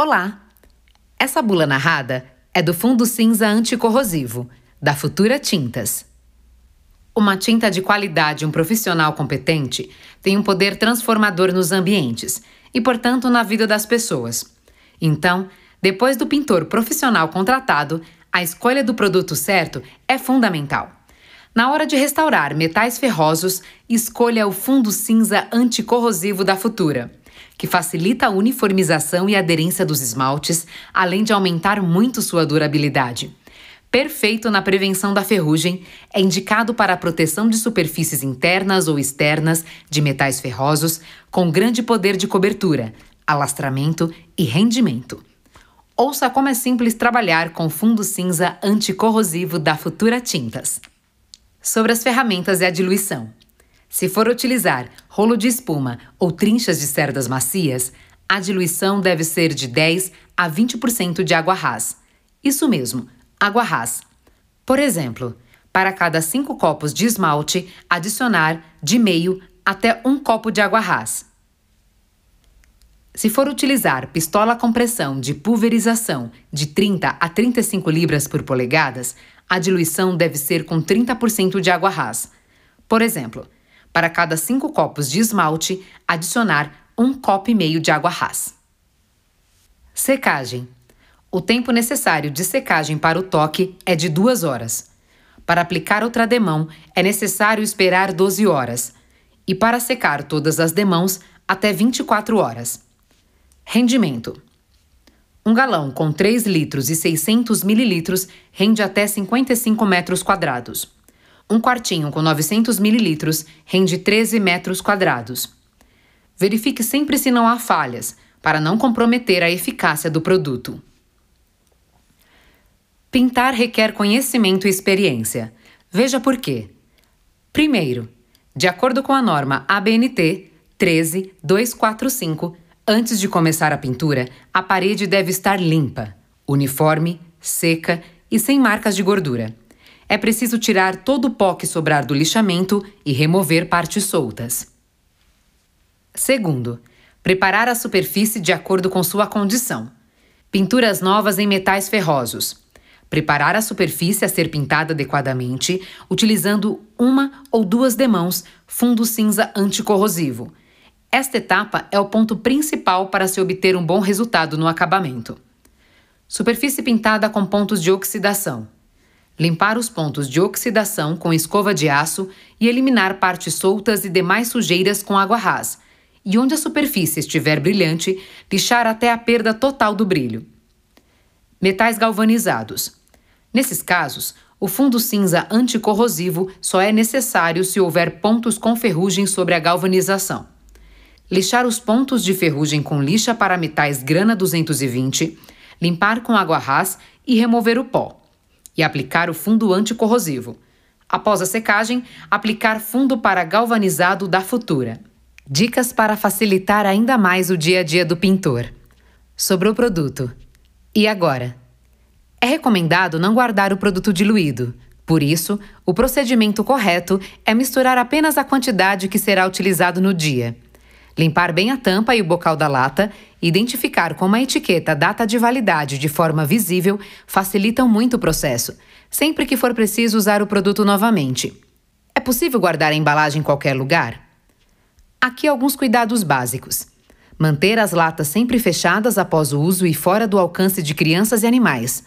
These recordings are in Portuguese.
Olá! Essa bula narrada é do fundo cinza anticorrosivo, da Futura Tintas. Uma tinta de qualidade e um profissional competente tem um poder transformador nos ambientes e, portanto, na vida das pessoas. Então, depois do pintor profissional contratado, a escolha do produto certo é fundamental. Na hora de restaurar metais ferrosos, escolha o fundo cinza anticorrosivo da Futura que facilita a uniformização e aderência dos esmaltes, além de aumentar muito sua durabilidade. Perfeito na prevenção da ferrugem, é indicado para a proteção de superfícies internas ou externas de metais ferrosos, com grande poder de cobertura, alastramento e rendimento. Ouça como é simples trabalhar com fundo cinza anticorrosivo da Futura Tintas. Sobre as ferramentas e a diluição. Se for utilizar rolo de espuma ou trinchas de cerdas macias, a diluição deve ser de 10 a 20% de água ras. Isso mesmo, água ras. Por exemplo, para cada 5 copos de esmalte, adicionar de meio até um copo de água ras. Se for utilizar pistola com pressão de pulverização de 30 a 35 libras por polegadas, a diluição deve ser com 30% de água ras. Por exemplo, para cada 5 copos de esmalte, adicionar um copo e meio de água ras. Secagem. O tempo necessário de secagem para o toque é de 2 horas. Para aplicar outra demão, é necessário esperar 12 horas. E para secar todas as demãos, até 24 horas. Rendimento. Um galão com 3 litros e 600 mililitros rende até 55 metros quadrados. Um quartinho com 900 mililitros rende 13 metros quadrados. Verifique sempre se não há falhas, para não comprometer a eficácia do produto. Pintar requer conhecimento e experiência. Veja por quê. Primeiro, de acordo com a norma ABNT 13245, antes de começar a pintura, a parede deve estar limpa, uniforme, seca e sem marcas de gordura é preciso tirar todo o pó que sobrar do lixamento e remover partes soltas. Segundo, preparar a superfície de acordo com sua condição. Pinturas novas em metais ferrosos. Preparar a superfície a ser pintada adequadamente, utilizando uma ou duas demãos fundo cinza anticorrosivo. Esta etapa é o ponto principal para se obter um bom resultado no acabamento. Superfície pintada com pontos de oxidação limpar os pontos de oxidação com escova de aço e eliminar partes soltas e demais sujeiras com água ras. E onde a superfície estiver brilhante, lixar até a perda total do brilho. Metais galvanizados. Nesses casos, o fundo cinza anticorrosivo só é necessário se houver pontos com ferrugem sobre a galvanização. Lixar os pontos de ferrugem com lixa para metais grana 220, limpar com água ras e remover o pó e aplicar o fundo anticorrosivo. Após a secagem, aplicar fundo para galvanizado da Futura. Dicas para facilitar ainda mais o dia a dia do pintor. Sobre o produto. E agora? É recomendado não guardar o produto diluído. Por isso, o procedimento correto é misturar apenas a quantidade que será utilizado no dia. Limpar bem a tampa e o bocal da lata Identificar com uma etiqueta a data de validade de forma visível facilitam muito o processo, sempre que for preciso usar o produto novamente. É possível guardar a embalagem em qualquer lugar? Aqui alguns cuidados básicos. Manter as latas sempre fechadas após o uso e fora do alcance de crianças e animais.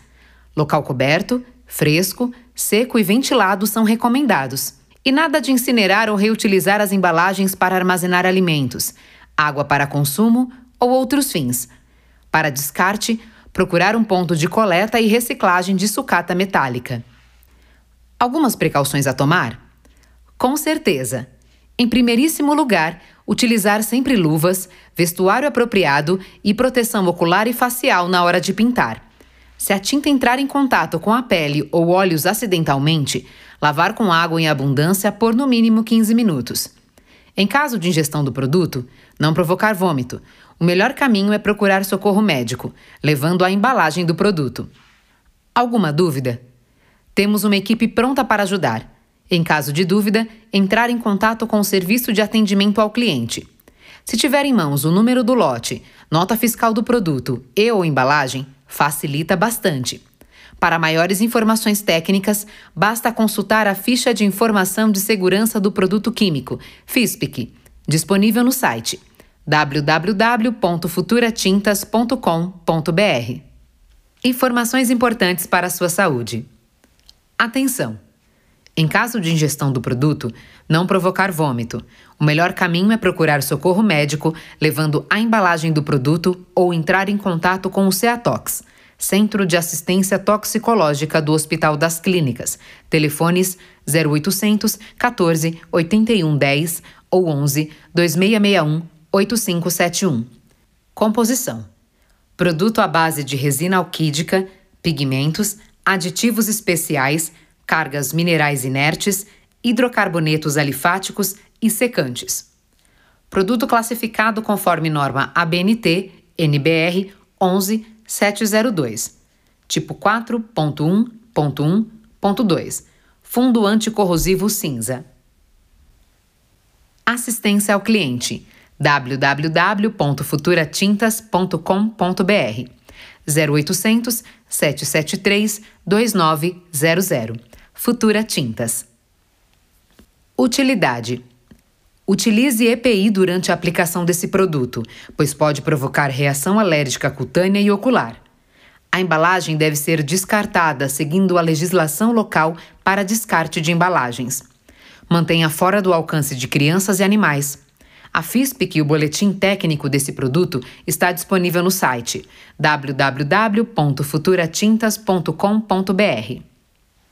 Local coberto, fresco, seco e ventilado são recomendados. E nada de incinerar ou reutilizar as embalagens para armazenar alimentos, água para consumo ou outros fins. Para descarte, procurar um ponto de coleta e reciclagem de sucata metálica. Algumas precauções a tomar? Com certeza. Em primeiríssimo lugar, utilizar sempre luvas, vestuário apropriado e proteção ocular e facial na hora de pintar. Se a tinta entrar em contato com a pele ou óleos acidentalmente, lavar com água em abundância por no mínimo 15 minutos. Em caso de ingestão do produto, não provocar vômito. O melhor caminho é procurar socorro médico, levando a embalagem do produto. Alguma dúvida? Temos uma equipe pronta para ajudar. Em caso de dúvida, entrar em contato com o serviço de atendimento ao cliente. Se tiver em mãos o número do lote, nota fiscal do produto e ou embalagem, facilita bastante. Para maiores informações técnicas, basta consultar a ficha de informação de segurança do produto químico, FISPIC, disponível no site www.futuratintas.com.br. Informações importantes para a sua saúde. Atenção! Em caso de ingestão do produto, não provocar vômito. O melhor caminho é procurar socorro médico, levando a embalagem do produto ou entrar em contato com o CEATOX, Centro de Assistência Toxicológica do Hospital das Clínicas. Telefones 0800 14 81 10 ou 11 2661 8571. Composição: Produto à base de resina alquídica, pigmentos, aditivos especiais, cargas minerais inertes, hidrocarbonetos alifáticos e secantes. Produto classificado conforme norma ABNT NBR 11 702, tipo 4.1.1.2, fundo anticorrosivo cinza. Assistência ao cliente. www.futuratintas.com.br 0800 773 2900 Futura Tintas. Utilidade Utilize EPI durante a aplicação desse produto, pois pode provocar reação alérgica cutânea e ocular. A embalagem deve ser descartada seguindo a legislação local para descarte de embalagens. Mantenha fora do alcance de crianças e animais. A FISPIC e o boletim técnico desse produto está disponível no site www.futuratintas.com.br.